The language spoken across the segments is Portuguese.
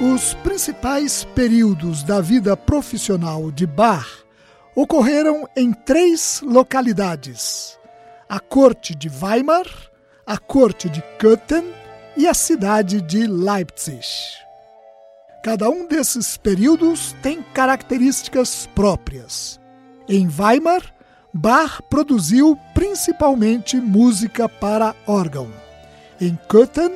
Os principais períodos da vida profissional de Bach ocorreram em três localidades: a corte de Weimar, a corte de Köthen e a cidade de Leipzig. Cada um desses períodos tem características próprias. Em Weimar, Bach produziu principalmente música para órgão. Em Köthen,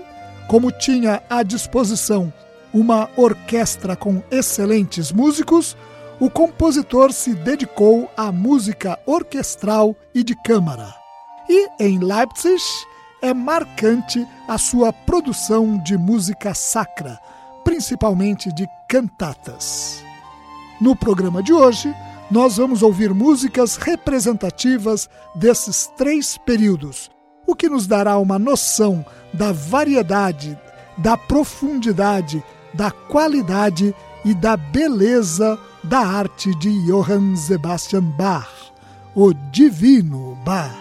como tinha à disposição uma orquestra com excelentes músicos, o compositor se dedicou à música orquestral e de câmara. E em Leipzig é marcante a sua produção de música sacra, principalmente de cantatas. No programa de hoje, nós vamos ouvir músicas representativas desses três períodos, o que nos dará uma noção da variedade, da profundidade da qualidade e da beleza da arte de Johann Sebastian Bach, o Divino Bach.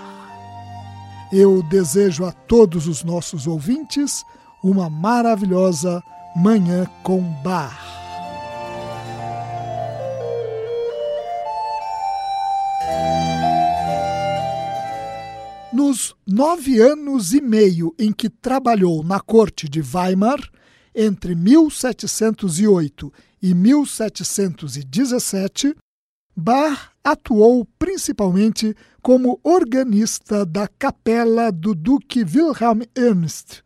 Eu desejo a todos os nossos ouvintes uma maravilhosa Manhã com Bach. Nos nove anos e meio em que trabalhou na corte de Weimar, entre 1708 e 1717, Bach atuou principalmente como organista da capela do Duque Wilhelm Ernst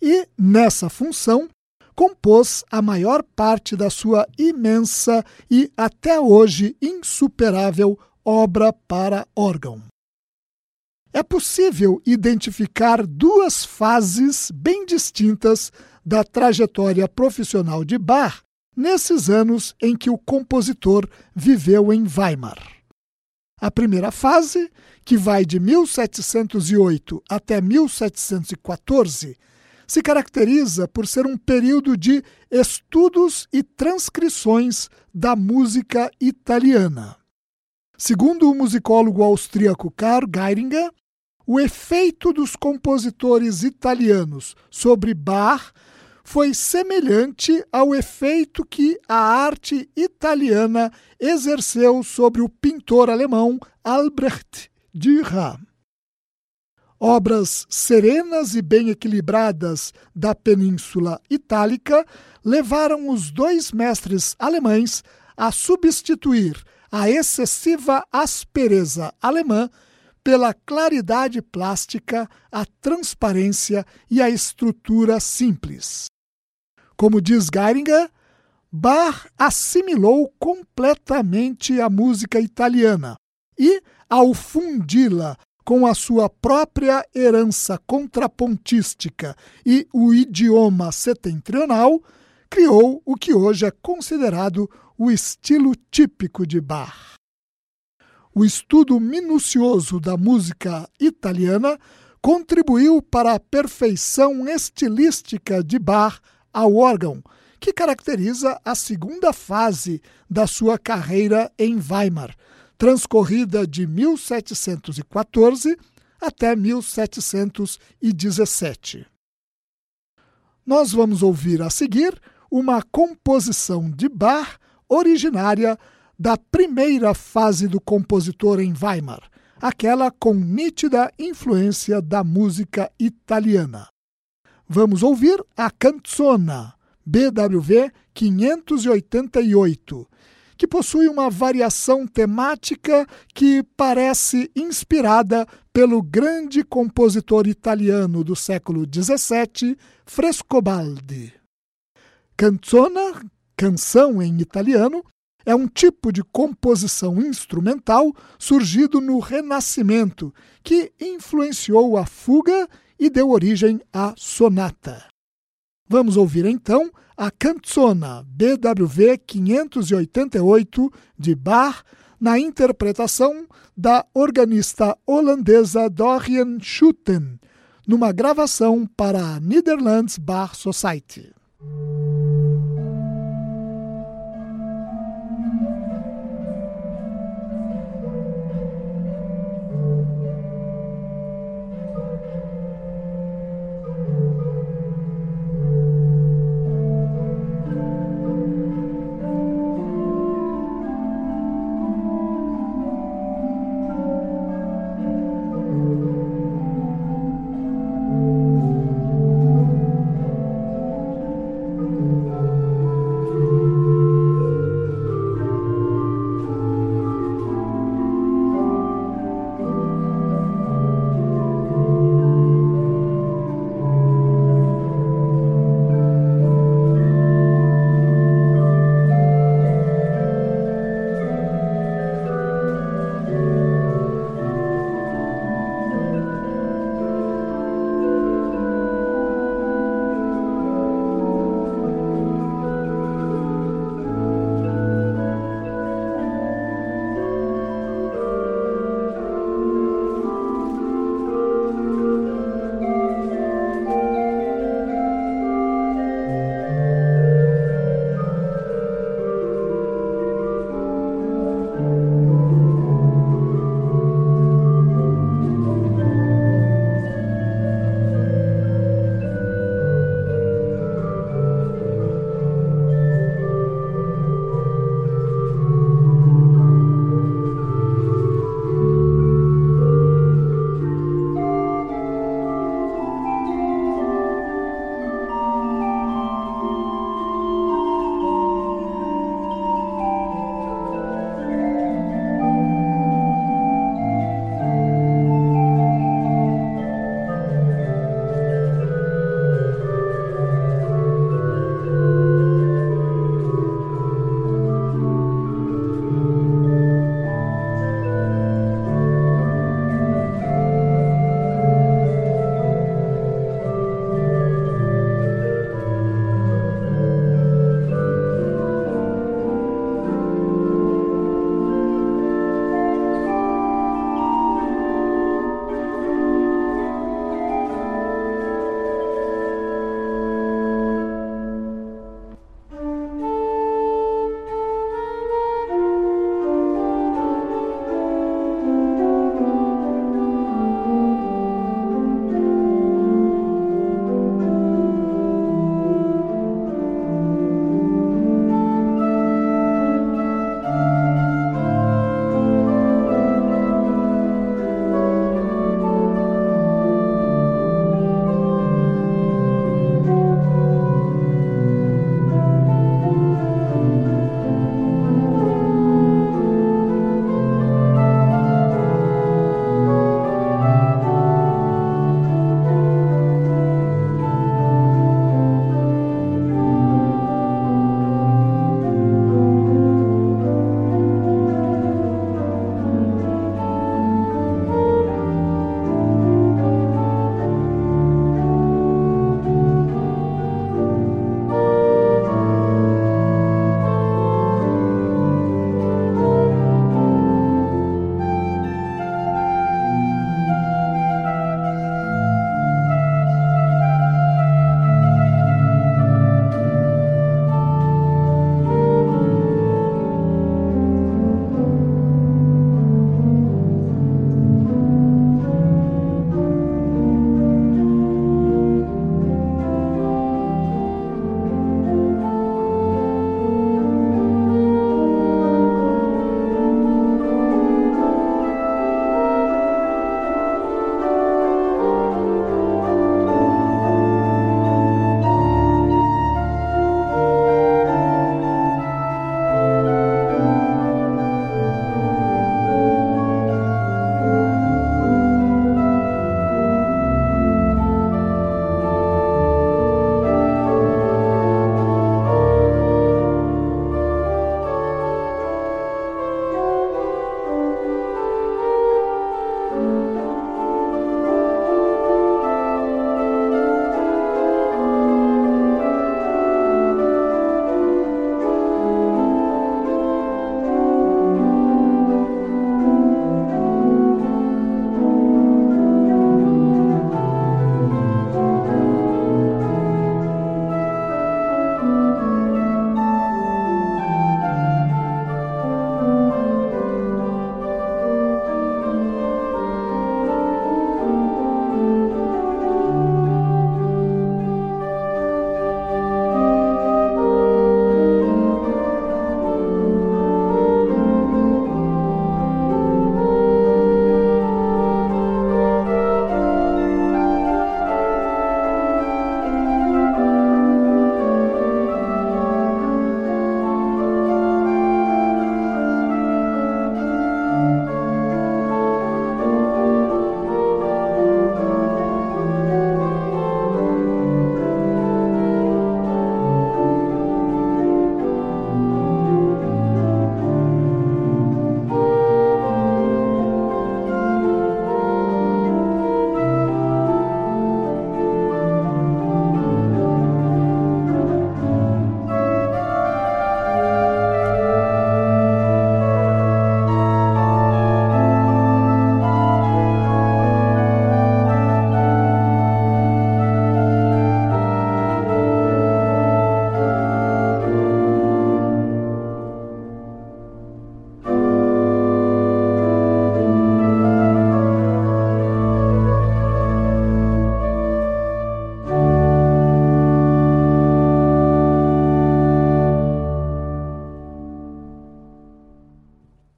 e, nessa função, compôs a maior parte da sua imensa e até hoje insuperável obra para órgão. É possível identificar duas fases bem distintas da trajetória profissional de Bach nesses anos em que o compositor viveu em Weimar. A primeira fase, que vai de 1708 até 1714, se caracteriza por ser um período de estudos e transcrições da música italiana. Segundo o musicólogo austríaco Karl Geiringer, o efeito dos compositores italianos sobre Bach foi semelhante ao efeito que a arte italiana exerceu sobre o pintor alemão Albrecht Dürer. Obras serenas e bem equilibradas da Península Itálica levaram os dois mestres alemães a substituir a excessiva aspereza alemã pela claridade plástica, a transparência e a estrutura simples. Como diz Geiringer, Bach assimilou completamente a música italiana e, ao fundi-la com a sua própria herança contrapontística e o idioma setentrional, criou o que hoje é considerado o estilo típico de Bach. o estudo minucioso da música italiana contribuiu para a perfeição estilística de Bach ao órgão, que caracteriza a segunda fase da sua carreira em Weimar, transcorrida de 1714 até 1717. Nós vamos ouvir a seguir uma composição de Bach originária da primeira fase do compositor em Weimar, aquela com nítida influência da música italiana. Vamos ouvir a Canzona, BWV 588, que possui uma variação temática que parece inspirada pelo grande compositor italiano do século XVII, Frescobaldi. Canzona, canção em italiano, é um tipo de composição instrumental surgido no Renascimento, que influenciou a fuga e deu origem à sonata. Vamos ouvir então a Canzona BWV 588 de Bach na interpretação da organista holandesa Dorian Schutten, numa gravação para a Netherlands Bar Society.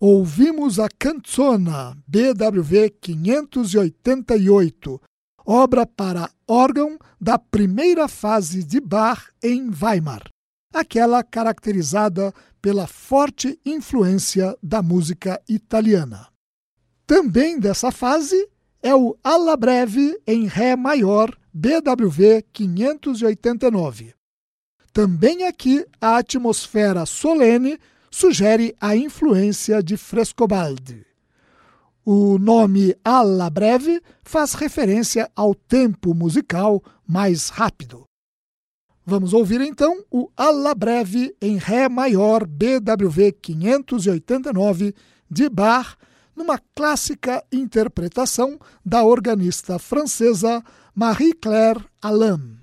Ouvimos a Canzona BWV 588, obra para órgão da primeira fase de Bach em Weimar, aquela caracterizada pela forte influência da música italiana. Também dessa fase é o Alla Breve em Ré maior BWV 589. Também aqui a atmosfera solene sugere a influência de Frescobaldi. O nome alla breve faz referência ao tempo musical mais rápido. Vamos ouvir então o alla breve em Ré maior BWV 589 de Bach, numa clássica interpretação da organista francesa Marie-Claire Alain.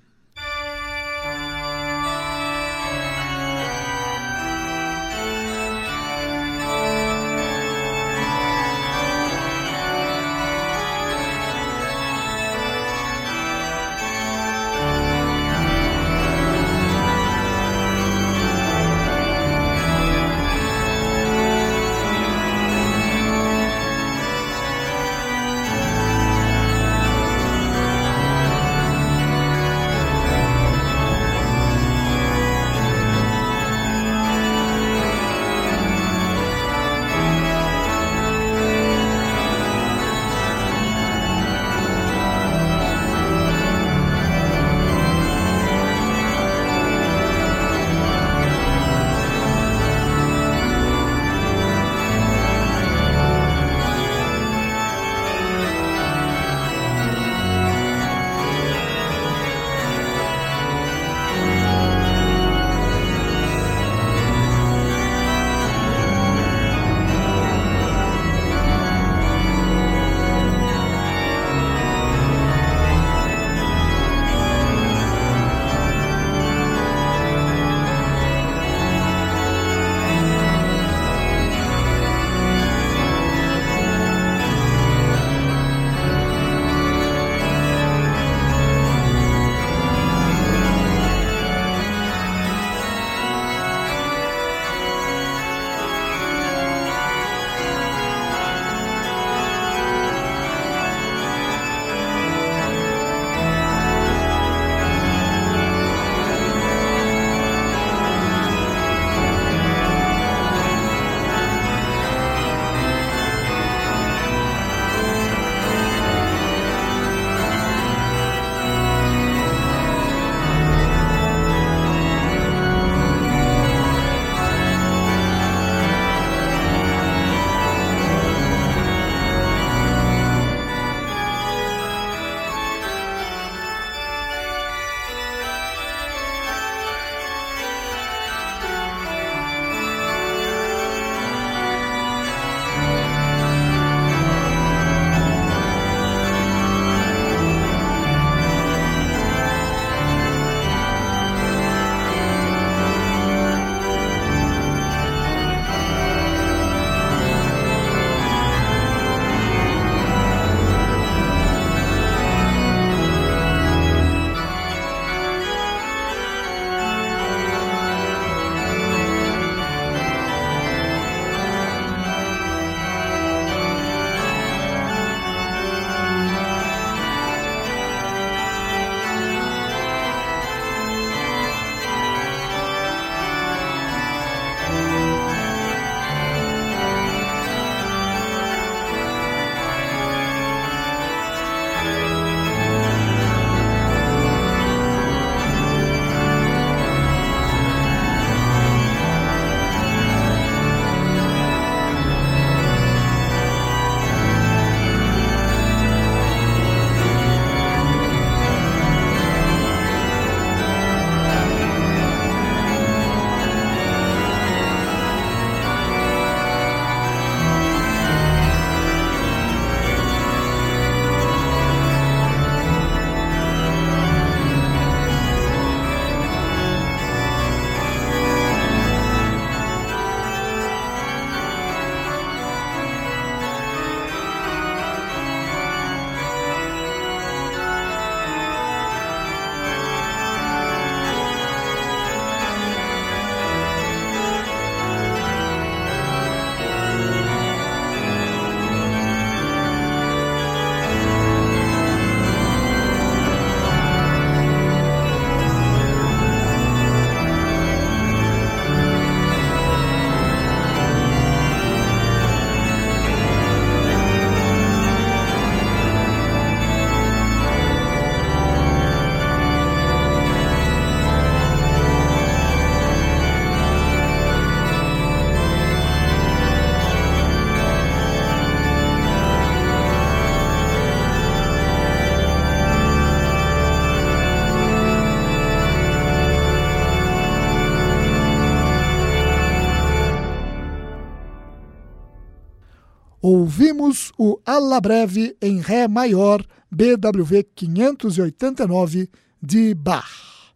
Ouvimos o Alla Breve em Ré maior BWV 589 de Bach.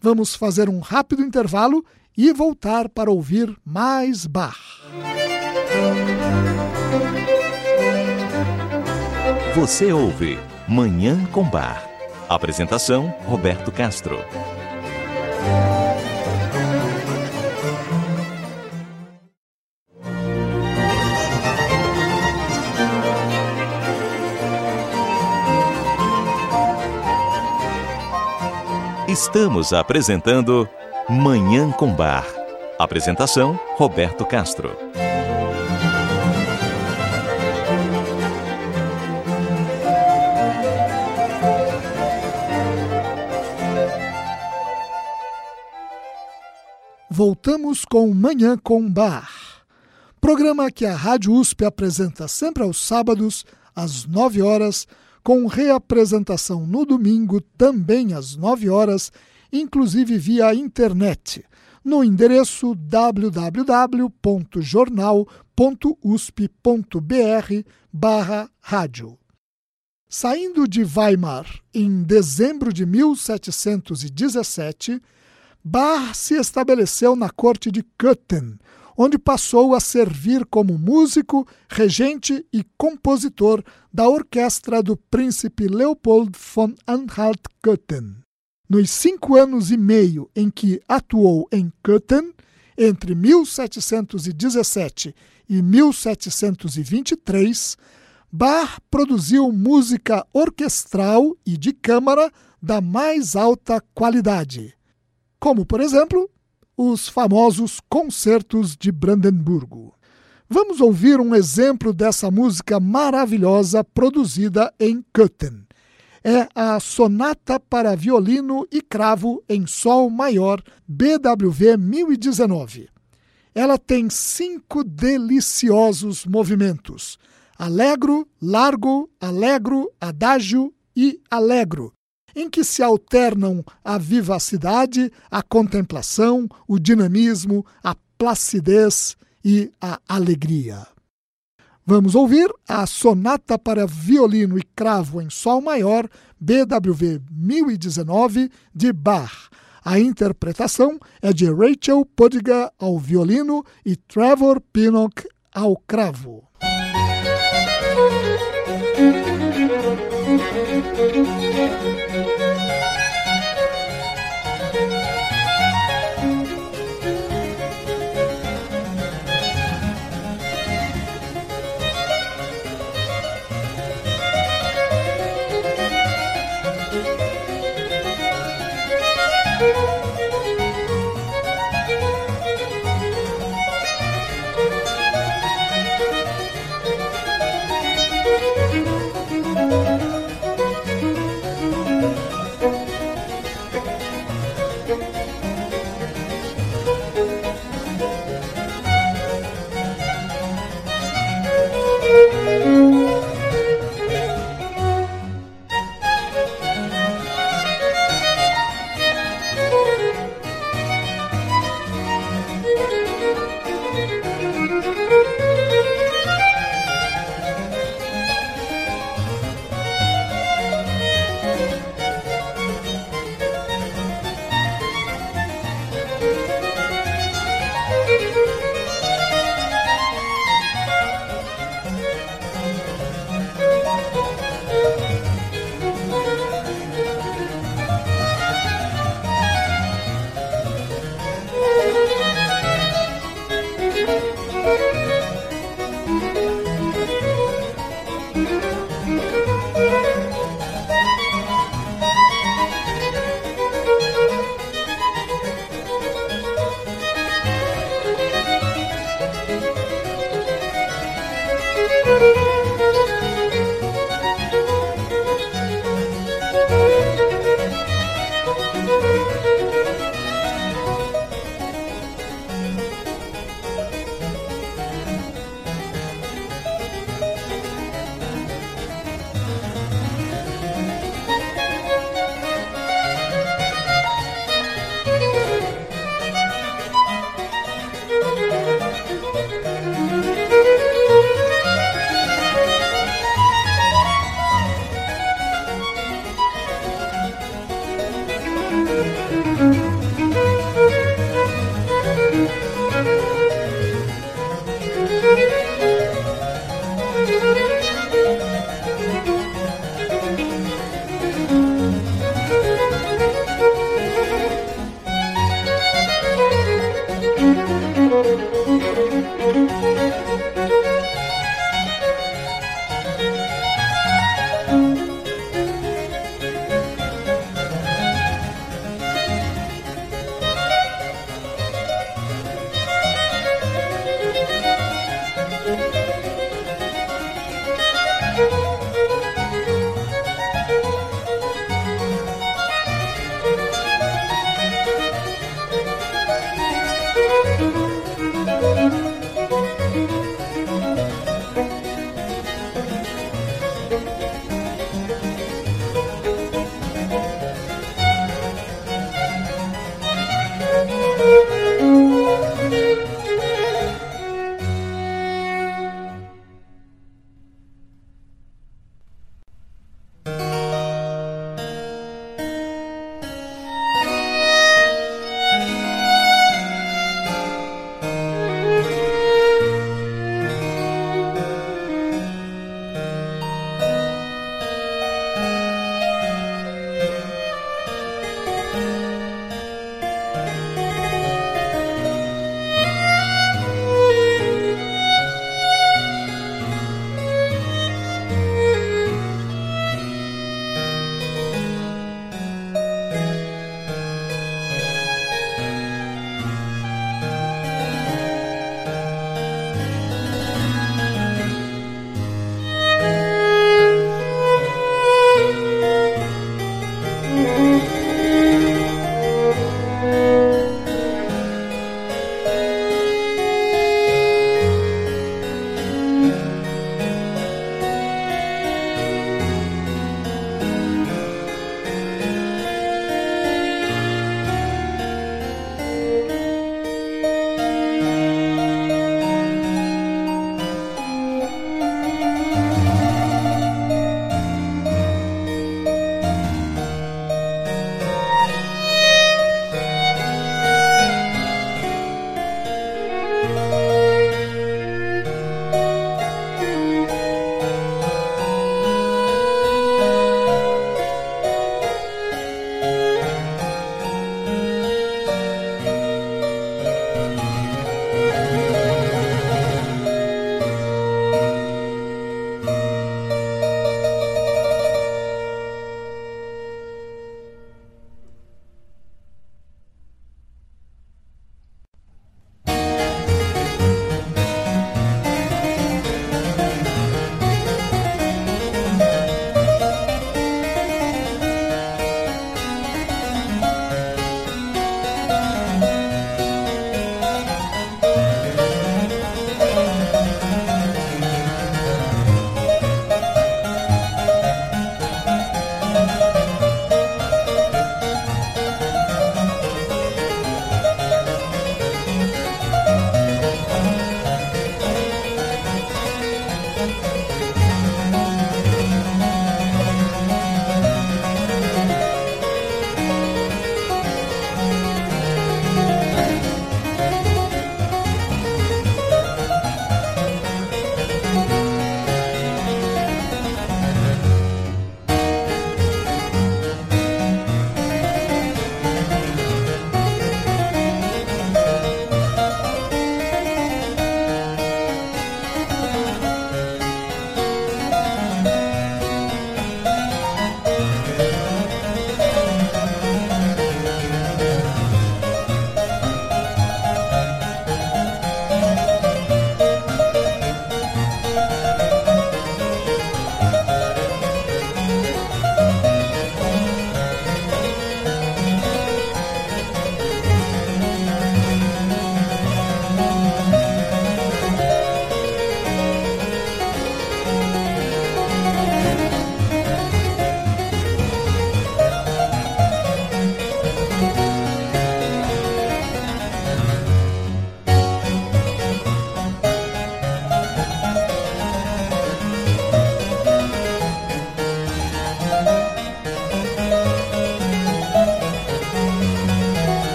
Vamos fazer um rápido intervalo e voltar para ouvir mais Bach. Você ouve Manhã com Bar. Apresentação: Roberto Castro. Estamos apresentando Manhã com Bar. Apresentação: Roberto Castro. Voltamos com Manhã com Bar. Programa que a Rádio USP apresenta sempre aos sábados, às 9 horas, com reapresentação no domingo, também às 9 horas, inclusive via internet, no endereço www.jornal.usp.br barra rádio. Saindo de Weimar em dezembro de 1717, Bach se estabeleceu na corte de Köthen, onde passou a servir como músico, regente e compositor da orquestra do príncipe Leopold von Anhalt-Köthen. Nos cinco anos e meio em que atuou em Köthen, entre 1717 e 1723, Bach produziu música orquestral e de câmara da mais alta qualidade como, por exemplo, os famosos concertos de Brandemburgo. Vamos ouvir um exemplo dessa música maravilhosa produzida em Köthen. É a Sonata para Violino e Cravo em Sol Maior, BWV 1019. Ela tem cinco deliciosos movimentos: alegro, largo, alegro, adágio e alegro, em que se alternam a vivacidade, a contemplação, o dinamismo, a placidez e a alegria. Vamos ouvir a Sonata para Violino e Cravo em Sol Maior, BWV 1019, de Bach. A interpretação é de Rachel Podiga ao violino e Trevor Pinnock ao cravo.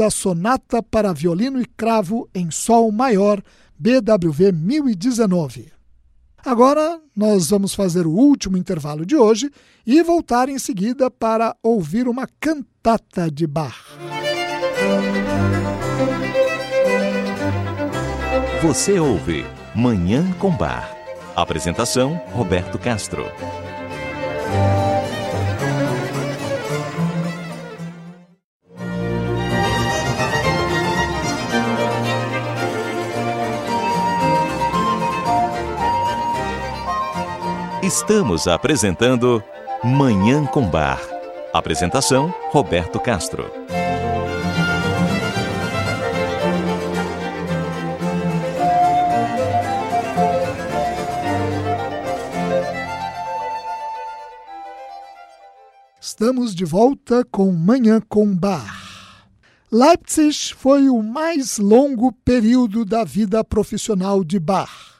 A Sonata para Violino e Cravo em Sol Maior, BWV 1019. Agora nós vamos fazer o último intervalo de hoje e voltar em seguida para ouvir uma cantata de Bach. Você ouve Manhã com Bar. Apresentação: Roberto Castro. Estamos apresentando Manhã com Bar. Apresentação: Roberto Castro. Estamos de volta com Manhã com Bar. Leipzig foi o mais longo período da vida profissional de Bach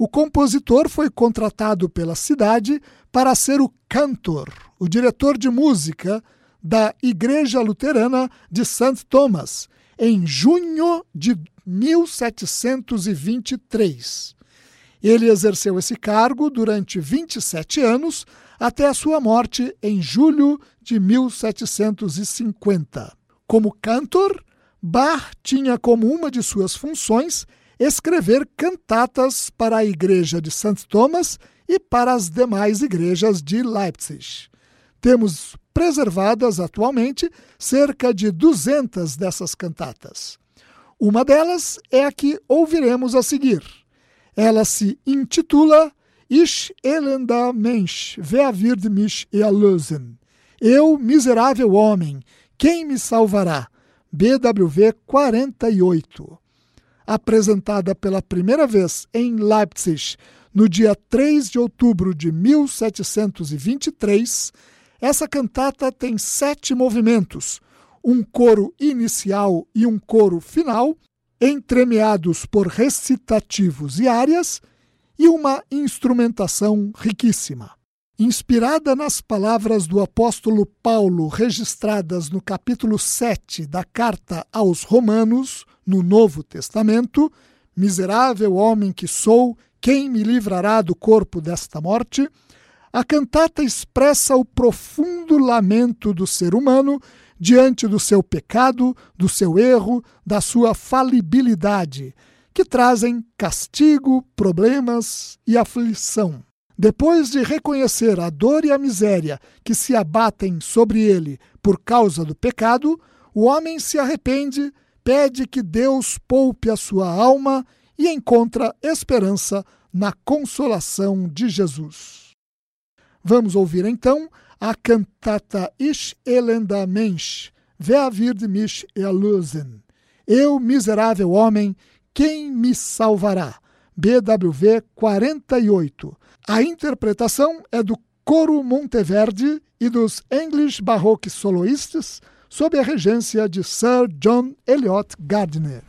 o compositor foi contratado pela cidade para ser o cantor, o diretor de música da Igreja Luterana de St. Thomas, em junho de 1723. Ele exerceu esse cargo durante 27 anos até a sua morte em julho de 1750. Como cantor, Bach tinha como uma de suas funções escrever cantatas para a igreja de St. Thomas e para as demais igrejas de Leipzig. Temos preservadas atualmente cerca de 200 dessas cantatas. Uma delas é a que ouviremos a seguir. Ela se intitula Ich elender Mensch, wer wird mich erlösen? Eu, miserável homem, quem me salvará? BWV 48 apresentada pela primeira vez em Leipzig no dia 3 de outubro de 1723, essa cantata tem sete movimentos, um coro inicial e um coro final, entremeados por recitativos e áreas, e uma instrumentação riquíssima. Inspirada nas palavras do apóstolo Paulo registradas no capítulo 7 da carta aos Romanos, no Novo Testamento: Miserável homem que sou, quem me livrará do corpo desta morte? A cantata expressa o profundo lamento do ser humano diante do seu pecado, do seu erro, da sua falibilidade, que trazem castigo, problemas e aflição. Depois de reconhecer a dor e a miséria que se abatem sobre ele por causa do pecado, o homem se arrepende pede que Deus poupe a sua alma e encontra esperança na consolação de Jesus. Vamos ouvir então a cantata Ich elender Mensch, wer wird mich erlösen? Eu, miserável homem, quem me salvará? BWV 48. A interpretação é do Coro Monteverde e dos English Baroque Soloists, sob a regência de Sir John Eliot Gardiner.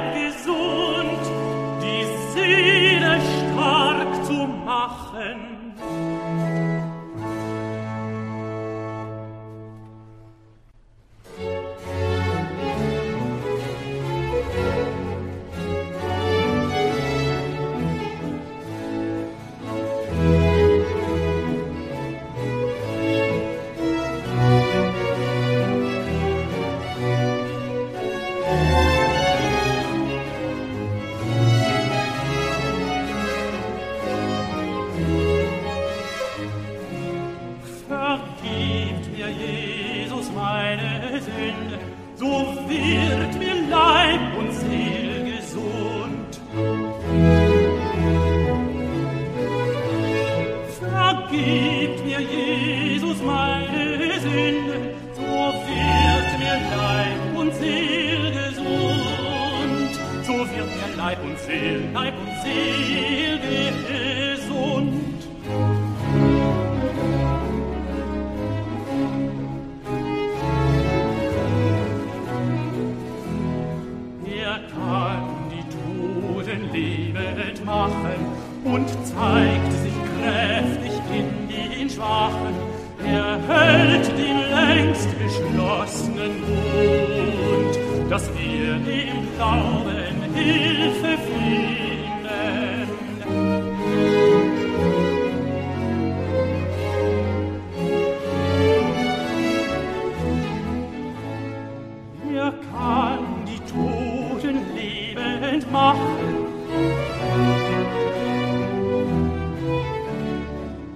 like this.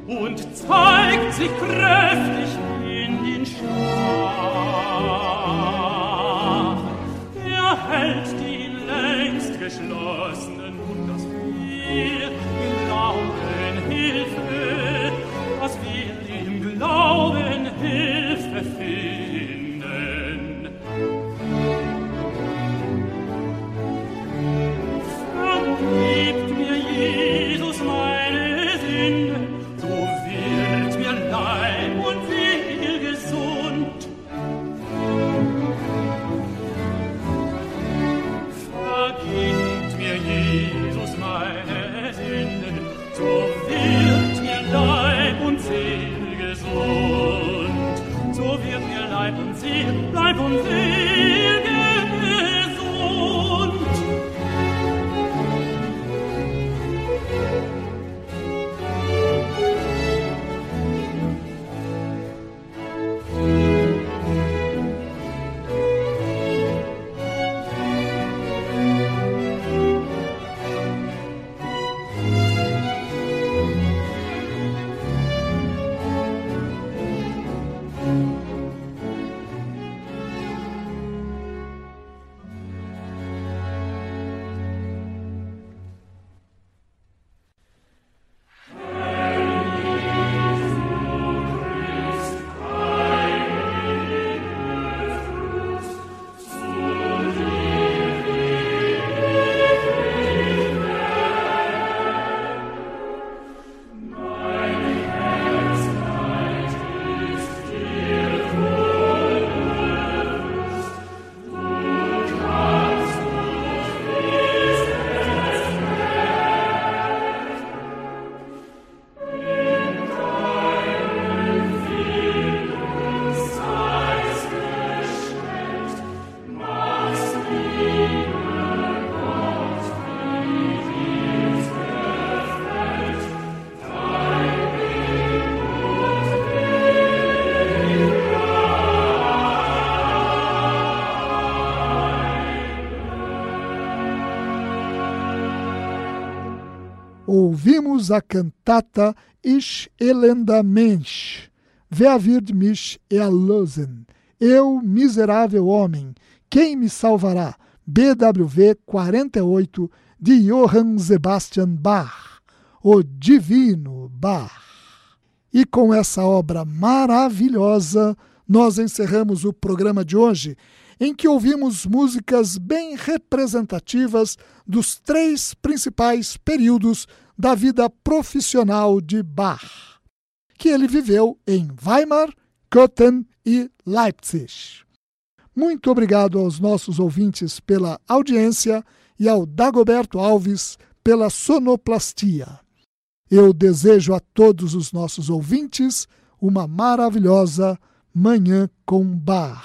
Und zeigt sich kräftig in den Schwachen. Er hält die längst geschlossenen Mund, dass wir ouvimos a cantata Ich elender Mensch, Wer wird mich erlösen? Eu, miserável homem, quem me salvará? BWV 48 de Johann Sebastian Bach, o Divino Bach. E com essa obra maravilhosa, nós encerramos o programa de hoje, em que ouvimos músicas bem representativas dos três principais períodos da vida profissional de Bach, que ele viveu em Weimar, Köthen e Leipzig. Muito obrigado aos nossos ouvintes pela audiência e ao Dagoberto Alves pela sonoplastia. Eu desejo a todos os nossos ouvintes uma maravilhosa Manhã com Bar.